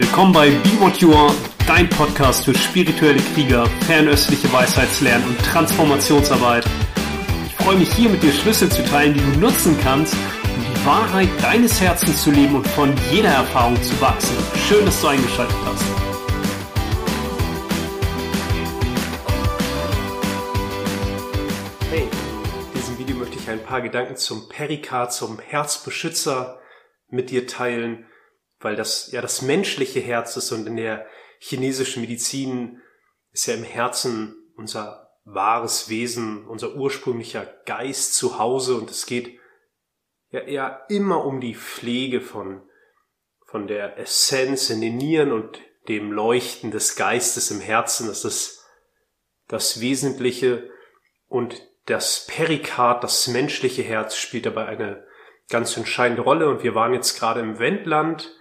Willkommen bei Be What You Are, dein Podcast für spirituelle Krieger, fernöstliche Weisheitslernen und Transformationsarbeit. Ich freue mich hier mit dir Schlüssel zu teilen, die du nutzen kannst, um die Wahrheit deines Herzens zu leben und von jeder Erfahrung zu wachsen. Schön, dass du eingeschaltet hast. Hey, in diesem Video möchte ich ein paar Gedanken zum Perikard, zum Herzbeschützer mit dir teilen weil das ja das menschliche Herz ist und in der chinesischen Medizin ist ja im Herzen unser wahres Wesen, unser ursprünglicher Geist zu Hause und es geht ja eher immer um die Pflege von, von der Essenz in den Nieren und dem Leuchten des Geistes im Herzen. Das ist das Wesentliche und das Perikard, das menschliche Herz spielt dabei eine ganz entscheidende Rolle und wir waren jetzt gerade im Wendland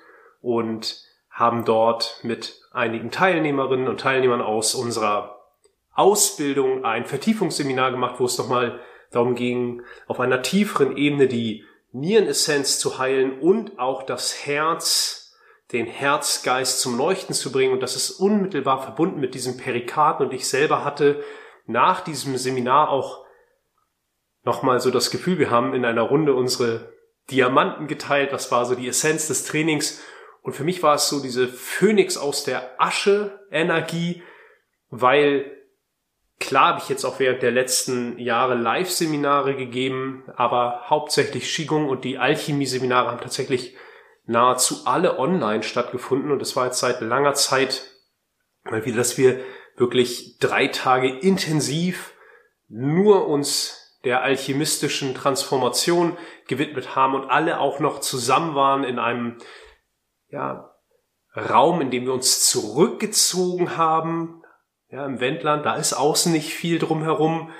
und haben dort mit einigen Teilnehmerinnen und Teilnehmern aus unserer Ausbildung ein Vertiefungsseminar gemacht, wo es nochmal darum ging, auf einer tieferen Ebene die Nierenessenz zu heilen und auch das Herz, den Herzgeist zum Leuchten zu bringen. Und das ist unmittelbar verbunden mit diesem Perikarden. Und ich selber hatte nach diesem Seminar auch nochmal so das Gefühl, wir haben in einer Runde unsere Diamanten geteilt. Das war so die Essenz des Trainings. Und für mich war es so diese Phönix aus der Asche Energie, weil klar habe ich jetzt auch während der letzten Jahre Live-Seminare gegeben, aber hauptsächlich Qigong und die Alchemie-Seminare haben tatsächlich nahezu alle online stattgefunden. Und es war jetzt seit langer Zeit mal wieder, dass wir wirklich drei Tage intensiv nur uns der alchemistischen Transformation gewidmet haben und alle auch noch zusammen waren in einem ja, Raum, in dem wir uns zurückgezogen haben, ja, im Wendland, da ist außen nicht viel drumherum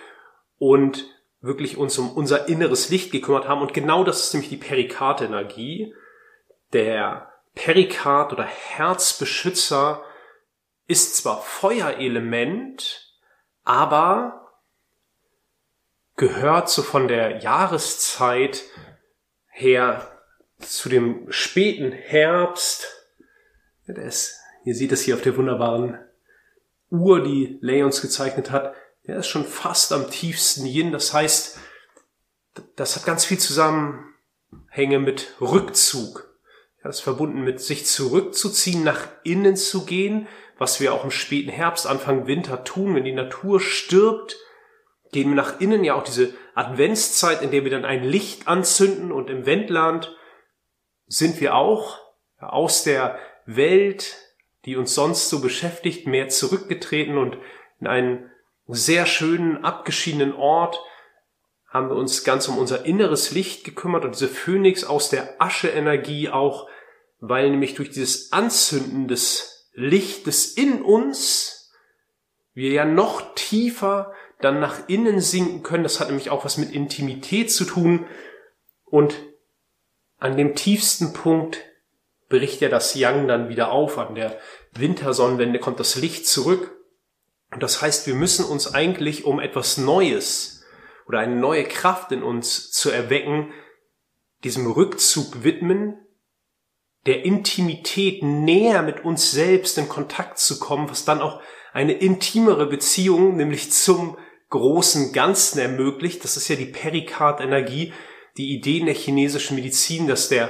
und wirklich uns um unser inneres Licht gekümmert haben. Und genau das ist nämlich die Perikard-Energie. Der Perikard oder Herzbeschützer ist zwar Feuerelement, aber gehört so von der Jahreszeit her zu dem späten Herbst. Das, ihr seht es hier auf der wunderbaren Uhr, die Lay uns gezeichnet hat. Der ist schon fast am tiefsten Yin. Das heißt, das hat ganz viel Zusammenhänge mit Rückzug. Das ist verbunden mit sich zurückzuziehen, nach innen zu gehen, was wir auch im späten Herbst, Anfang Winter tun, wenn die Natur stirbt, gehen wir nach innen, ja auch diese Adventszeit, in der wir dann ein Licht anzünden und im Wendland sind wir auch aus der Welt, die uns sonst so beschäftigt, mehr zurückgetreten und in einen sehr schönen, abgeschiedenen Ort haben wir uns ganz um unser inneres Licht gekümmert und diese Phönix aus der Asche-Energie auch, weil nämlich durch dieses Anzünden des Lichtes in uns wir ja noch tiefer dann nach innen sinken können. Das hat nämlich auch was mit Intimität zu tun und an dem tiefsten Punkt bricht ja das Yang dann wieder auf. An der Wintersonnenwende kommt das Licht zurück. Und das heißt, wir müssen uns eigentlich um etwas Neues oder eine neue Kraft in uns zu erwecken, diesem Rückzug widmen, der Intimität näher mit uns selbst in Kontakt zu kommen, was dann auch eine intimere Beziehung, nämlich zum großen Ganzen ermöglicht. Das ist ja die Perikard-Energie, die Ideen der chinesischen Medizin, dass der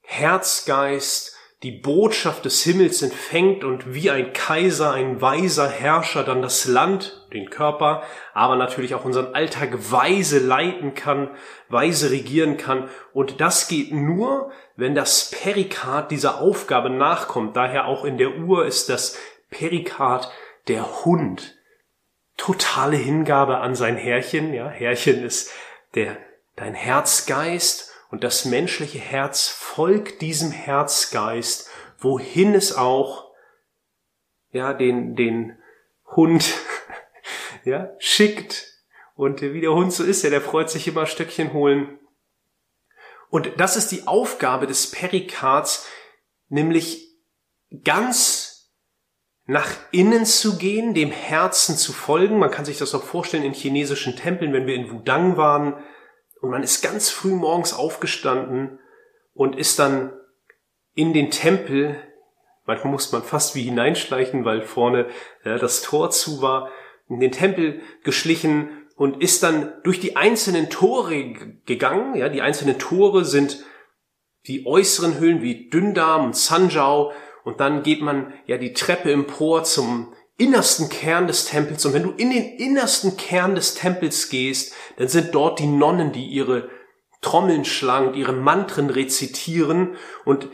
Herzgeist die Botschaft des Himmels empfängt und wie ein Kaiser, ein weiser Herrscher dann das Land, den Körper, aber natürlich auch unseren Alltag weise leiten kann, weise regieren kann. Und das geht nur, wenn das Perikard dieser Aufgabe nachkommt. Daher auch in der Uhr ist das Perikard der Hund. Totale Hingabe an sein Herrchen. Ja, Herrchen ist der dein Herzgeist und das menschliche Herz folgt diesem Herzgeist, wohin es auch, ja, den, den Hund, ja, schickt. Und wie der Hund so ist, ja, der freut sich immer Stöckchen holen. Und das ist die Aufgabe des Perikards, nämlich ganz nach innen zu gehen, dem Herzen zu folgen. Man kann sich das auch vorstellen in chinesischen Tempeln, wenn wir in Wudang waren, und man ist ganz früh morgens aufgestanden und ist dann in den Tempel, Manchmal muss man fast wie hineinschleichen, weil vorne ja, das Tor zu war, in den Tempel geschlichen und ist dann durch die einzelnen Tore gegangen. Ja, die einzelnen Tore sind die äußeren Höhlen wie Dündam und Sanjau und dann geht man ja die Treppe empor zum innersten Kern des Tempels. Und wenn du in den innersten Kern des Tempels gehst, dann sind dort die Nonnen, die ihre Trommeln schlagen und ihre Mantren rezitieren. Und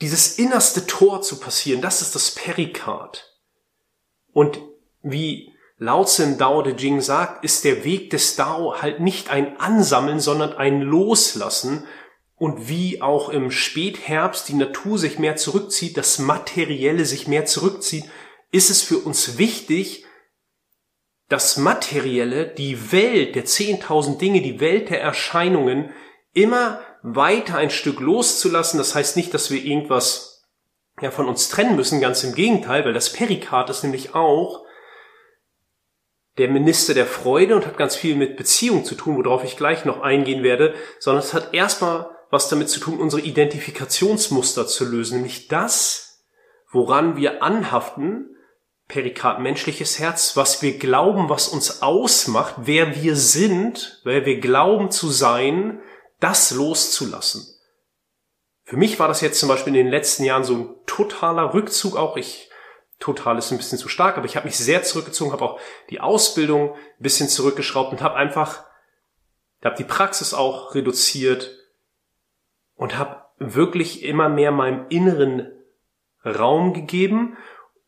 dieses innerste Tor zu passieren, das ist das Perikard. Und wie Lao Tse im Dao De Jing sagt, ist der Weg des Dao halt nicht ein Ansammeln, sondern ein Loslassen. Und wie auch im Spätherbst die Natur sich mehr zurückzieht, das Materielle sich mehr zurückzieht, ist es für uns wichtig, das Materielle, die Welt der 10.000 Dinge, die Welt der Erscheinungen immer weiter ein Stück loszulassen. Das heißt nicht, dass wir irgendwas ja, von uns trennen müssen, ganz im Gegenteil, weil das Perikard ist nämlich auch der Minister der Freude und hat ganz viel mit Beziehung zu tun, worauf ich gleich noch eingehen werde, sondern es hat erstmal was damit zu tun, unsere Identifikationsmuster zu lösen, nämlich das, woran wir anhaften, Perikard menschliches Herz, was wir glauben, was uns ausmacht, wer wir sind, wer wir glauben zu sein, das loszulassen. Für mich war das jetzt zum Beispiel in den letzten Jahren so ein totaler Rückzug auch. Ich, total ist ein bisschen zu stark, aber ich habe mich sehr zurückgezogen, habe auch die Ausbildung ein bisschen zurückgeschraubt und habe einfach, habe die Praxis auch reduziert und habe wirklich immer mehr meinem inneren Raum gegeben.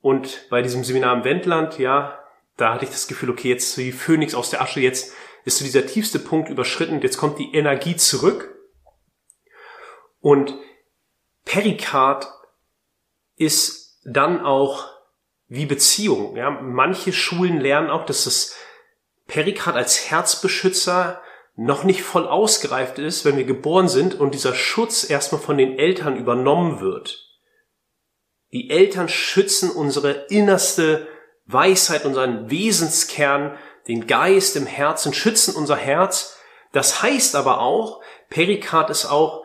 Und bei diesem Seminar im Wendland, ja, da hatte ich das Gefühl, okay, jetzt wie Phönix aus der Asche, jetzt ist so dieser tiefste Punkt überschritten, jetzt kommt die Energie zurück. Und Perikard ist dann auch wie Beziehung. Ja, manche Schulen lernen auch, dass das Perikard als Herzbeschützer noch nicht voll ausgereift ist, wenn wir geboren sind und dieser Schutz erstmal von den Eltern übernommen wird. Die Eltern schützen unsere innerste Weisheit, unseren Wesenskern, den Geist im Herzen, schützen unser Herz. Das heißt aber auch, Perikard ist auch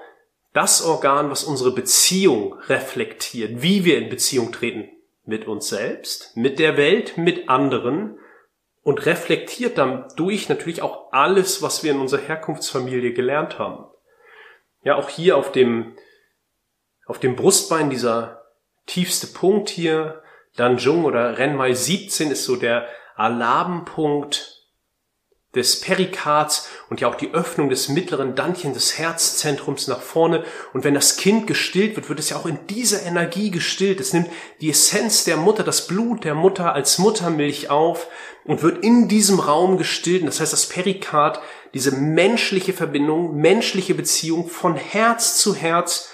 das Organ, was unsere Beziehung reflektiert, wie wir in Beziehung treten mit uns selbst, mit der Welt, mit anderen und reflektiert dann durch natürlich auch alles, was wir in unserer Herkunftsfamilie gelernt haben. Ja, auch hier auf dem, auf dem Brustbein dieser tiefste Punkt hier, Danjung oder Renmai 17 ist so der Alarmpunkt des Perikards und ja auch die Öffnung des mittleren Dantchen des Herzzentrums nach vorne. Und wenn das Kind gestillt wird, wird es ja auch in dieser Energie gestillt. Es nimmt die Essenz der Mutter, das Blut der Mutter als Muttermilch auf und wird in diesem Raum gestillt. das heißt, das Perikard, diese menschliche Verbindung, menschliche Beziehung von Herz zu Herz,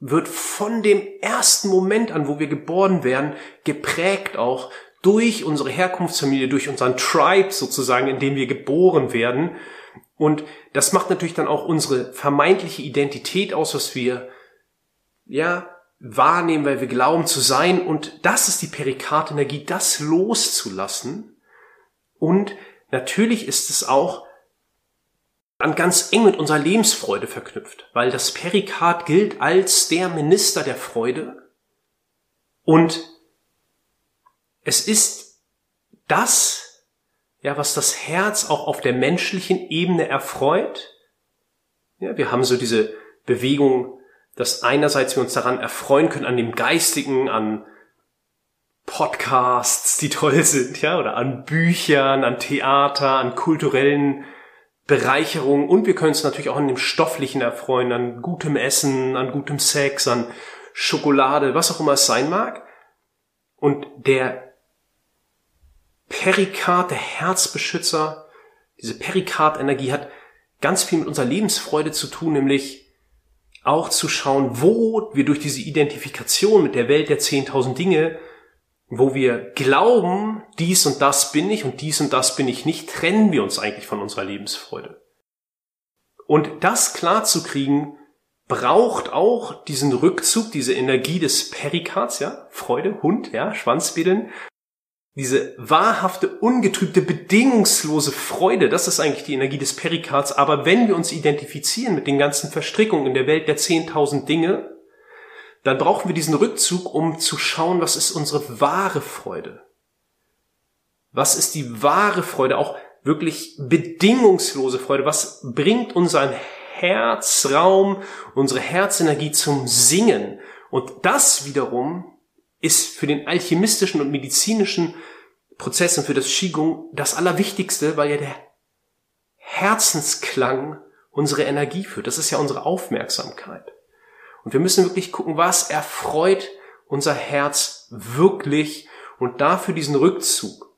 wird von dem ersten Moment an, wo wir geboren werden, geprägt auch durch unsere Herkunftsfamilie, durch unseren Tribe sozusagen, in dem wir geboren werden. Und das macht natürlich dann auch unsere vermeintliche Identität aus, was wir, ja, wahrnehmen, weil wir glauben zu sein. Und das ist die Perikardenergie, das loszulassen. Und natürlich ist es auch dann ganz eng mit unserer Lebensfreude verknüpft, weil das Perikard gilt als der Minister der Freude. Und es ist das, ja, was das Herz auch auf der menschlichen Ebene erfreut. Ja, wir haben so diese Bewegung, dass einerseits wir uns daran erfreuen können, an dem Geistigen, an Podcasts, die toll sind, ja, oder an Büchern, an Theater, an kulturellen Bereicherungen und wir können uns natürlich auch an dem Stofflichen erfreuen, an gutem Essen, an gutem Sex, an Schokolade, was auch immer es sein mag. Und der Perikard, der Herzbeschützer, diese Perikard-Energie hat ganz viel mit unserer Lebensfreude zu tun, nämlich auch zu schauen, wo wir durch diese Identifikation mit der Welt der 10.000 Dinge, wo wir glauben, dies und das bin ich und dies und das bin ich nicht, trennen wir uns eigentlich von unserer Lebensfreude. Und das klar zu kriegen, braucht auch diesen Rückzug, diese Energie des Perikards, ja, Freude, Hund, ja, Schwanzwedeln, diese wahrhafte, ungetrübte, bedingungslose Freude, das ist eigentlich die Energie des Perikards. Aber wenn wir uns identifizieren mit den ganzen Verstrickungen in der Welt der 10.000 Dinge, dann brauchen wir diesen Rückzug, um zu schauen, was ist unsere wahre Freude. Was ist die wahre Freude, auch wirklich bedingungslose Freude? Was bringt unseren Herzraum, unsere Herzenergie zum Singen? Und das wiederum ist für den alchemistischen und medizinischen Prozess und für das Qigong das Allerwichtigste, weil ja der Herzensklang unsere Energie führt. Das ist ja unsere Aufmerksamkeit. Und wir müssen wirklich gucken, was erfreut unser Herz wirklich und dafür diesen Rückzug.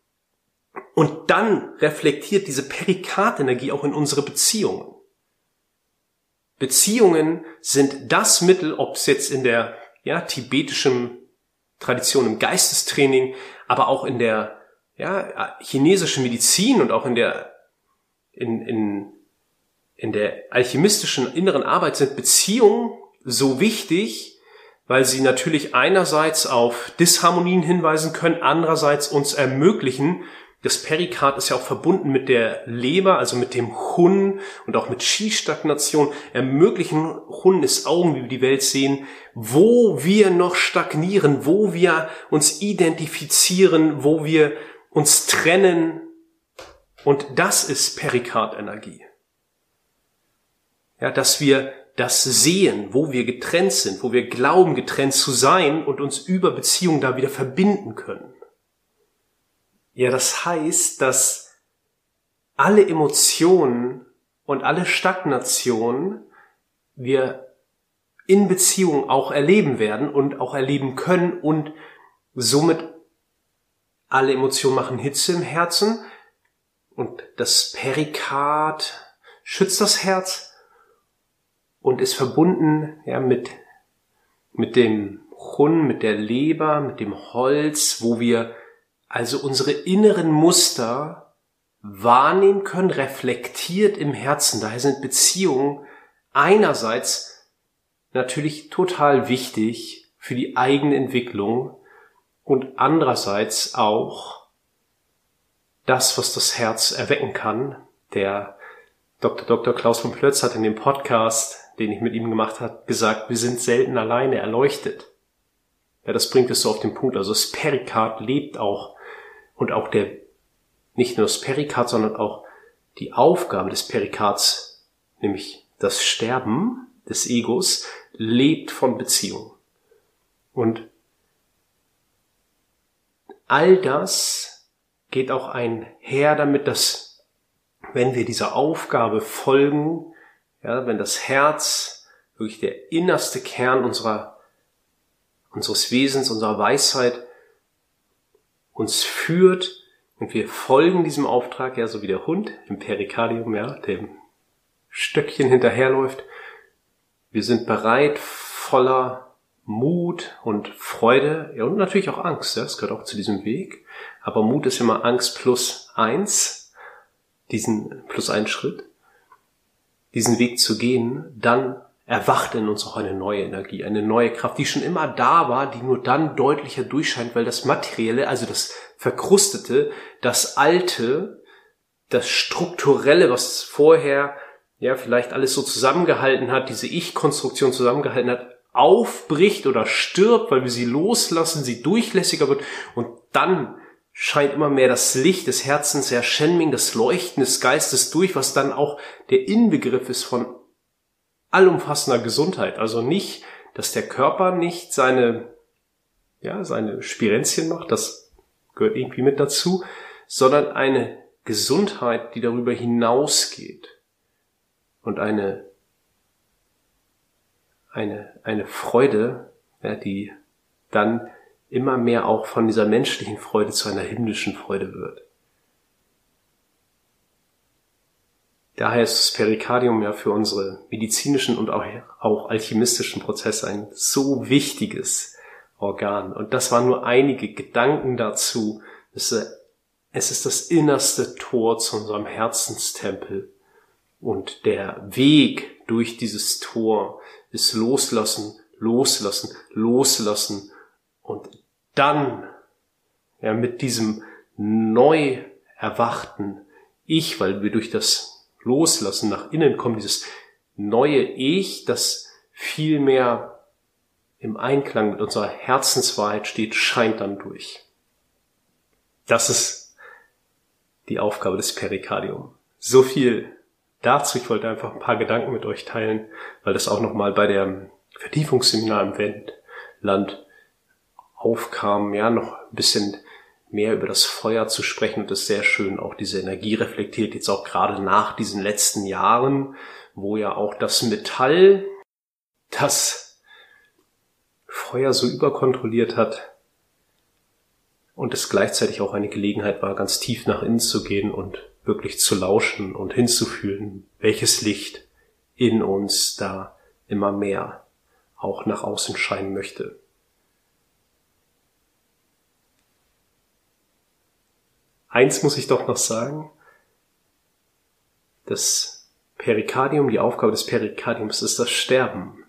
Und dann reflektiert diese Perikardenergie auch in unsere Beziehungen. Beziehungen sind das Mittel, ob es jetzt in der ja, tibetischen Tradition im Geistestraining, aber auch in der ja, chinesischen Medizin und auch in der in, in, in der alchemistischen inneren Arbeit sind Beziehungen so wichtig, weil sie natürlich einerseits auf Disharmonien hinweisen können, andererseits uns ermöglichen, das Perikard ist ja auch verbunden mit der Leber, also mit dem Hun und auch mit Qi-Stagnation, ermöglichen Hun Augen, wie wir die Welt sehen, wo wir noch stagnieren, wo wir uns identifizieren, wo wir uns trennen. Und das ist Perikardenergie. Ja, dass wir das sehen, wo wir getrennt sind, wo wir glauben, getrennt zu sein und uns über Beziehungen da wieder verbinden können. Ja, das heißt, dass alle Emotionen und alle Stagnationen wir in Beziehung auch erleben werden und auch erleben können und somit alle Emotionen machen Hitze im Herzen und das Perikard schützt das Herz und ist verbunden ja, mit, mit dem Hun, mit der Leber, mit dem Holz, wo wir also unsere inneren Muster wahrnehmen können, reflektiert im Herzen. Daher sind Beziehungen einerseits natürlich total wichtig für die eigene Entwicklung und andererseits auch das, was das Herz erwecken kann. Der Dr. Dr. Klaus von Plötz hat in dem Podcast, den ich mit ihm gemacht habe, gesagt, wir sind selten alleine erleuchtet. Ja, das bringt es so auf den Punkt. Also das Perikard lebt auch und auch der, nicht nur das Perikard, sondern auch die Aufgabe des Perikards, nämlich das Sterben des Egos, lebt von Beziehung. Und all das geht auch einher damit, dass wenn wir dieser Aufgabe folgen, ja, wenn das Herz wirklich der innerste Kern unserer, unseres Wesens, unserer Weisheit uns führt und wir folgen diesem Auftrag, ja, so wie der Hund im Perikardium, ja, dem Stöckchen hinterherläuft. Wir sind bereit, voller Mut und Freude, ja, und natürlich auch Angst, ja, das gehört auch zu diesem Weg. Aber Mut ist immer Angst plus eins, diesen plus ein Schritt, diesen Weg zu gehen, dann erwacht in uns auch eine neue Energie, eine neue Kraft, die schon immer da war, die nur dann deutlicher durchscheint, weil das Materielle, also das Verkrustete, das Alte, das Strukturelle, was vorher ja vielleicht alles so zusammengehalten hat, diese Ich-Konstruktion zusammengehalten hat, aufbricht oder stirbt, weil wir sie loslassen, sie durchlässiger wird und dann scheint immer mehr das Licht des Herzens, der Shenming, das Leuchten des Geistes durch, was dann auch der Inbegriff ist von allumfassender Gesundheit. Also nicht, dass der Körper nicht seine, ja, seine Spirenzchen macht, das gehört irgendwie mit dazu, sondern eine Gesundheit, die darüber hinausgeht und eine, eine, eine Freude, ja, die dann immer mehr auch von dieser menschlichen Freude zu einer himmlischen Freude wird. Daher ist das Perikardium ja für unsere medizinischen und auch, alchemistischen Prozesse ein so wichtiges Organ. Und das waren nur einige Gedanken dazu. Es ist das innerste Tor zu unserem Herzenstempel. Und der Weg durch dieses Tor ist loslassen, loslassen, loslassen. Und dann, ja, mit diesem neu erwachten Ich, weil wir durch das Loslassen nach innen kommen, dieses neue Ich, das viel mehr im Einklang mit unserer Herzenswahrheit steht, scheint dann durch. Das ist die Aufgabe des Perikardium. So viel dazu. Ich wollte einfach ein paar Gedanken mit euch teilen, weil das auch nochmal bei der Vertiefungsseminar im Wendland aufkam, ja, noch ein bisschen mehr über das Feuer zu sprechen und das sehr schön auch diese Energie reflektiert, jetzt auch gerade nach diesen letzten Jahren, wo ja auch das Metall, das Feuer so überkontrolliert hat und es gleichzeitig auch eine Gelegenheit war, ganz tief nach innen zu gehen und wirklich zu lauschen und hinzufühlen, welches Licht in uns da immer mehr auch nach außen scheinen möchte. Eins muss ich doch noch sagen. Das Perikardium, die Aufgabe des Perikardiums ist das Sterben.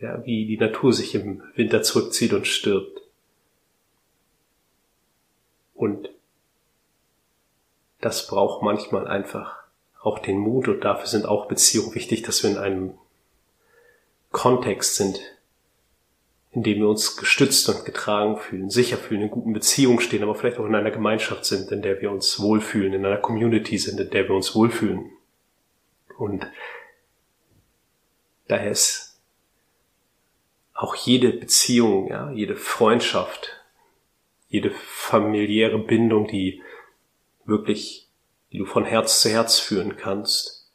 Ja, wie die Natur sich im Winter zurückzieht und stirbt. Und das braucht manchmal einfach auch den Mut und dafür sind auch Beziehungen wichtig, dass wir in einem Kontext sind, in dem wir uns gestützt und getragen fühlen, sicher fühlen, in guten Beziehungen stehen, aber vielleicht auch in einer Gemeinschaft sind, in der wir uns wohlfühlen, in einer Community sind, in der wir uns wohlfühlen. Und daher ist auch jede Beziehung, ja, jede Freundschaft, jede familiäre Bindung, die wirklich, die du von Herz zu Herz führen kannst,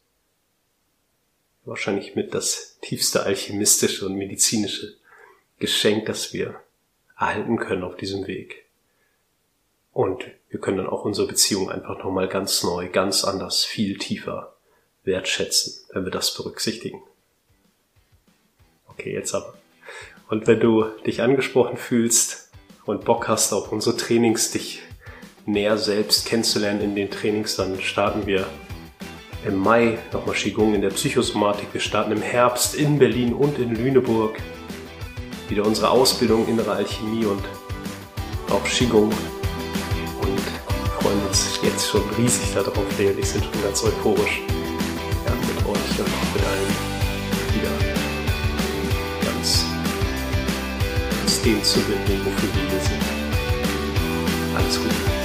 wahrscheinlich mit das tiefste alchemistische und medizinische Geschenk, das wir erhalten können auf diesem Weg. Und wir können dann auch unsere Beziehung einfach nochmal ganz neu, ganz anders, viel tiefer wertschätzen, wenn wir das berücksichtigen. Okay, jetzt aber. Und wenn du dich angesprochen fühlst und Bock hast auf unsere Trainings, dich näher selbst kennenzulernen in den Trainings, dann starten wir im Mai nochmal Qigong in der Psychosomatik. Wir starten im Herbst in Berlin und in Lüneburg wieder unsere Ausbildung innere Alchemie und auch Qigong und freuen uns jetzt schon riesig darauf. Ich sind schon ganz euphorisch ja, mit euch und mit allen wieder ganz uns dem zu widmen, wofür wir hier sind. Alles Gute.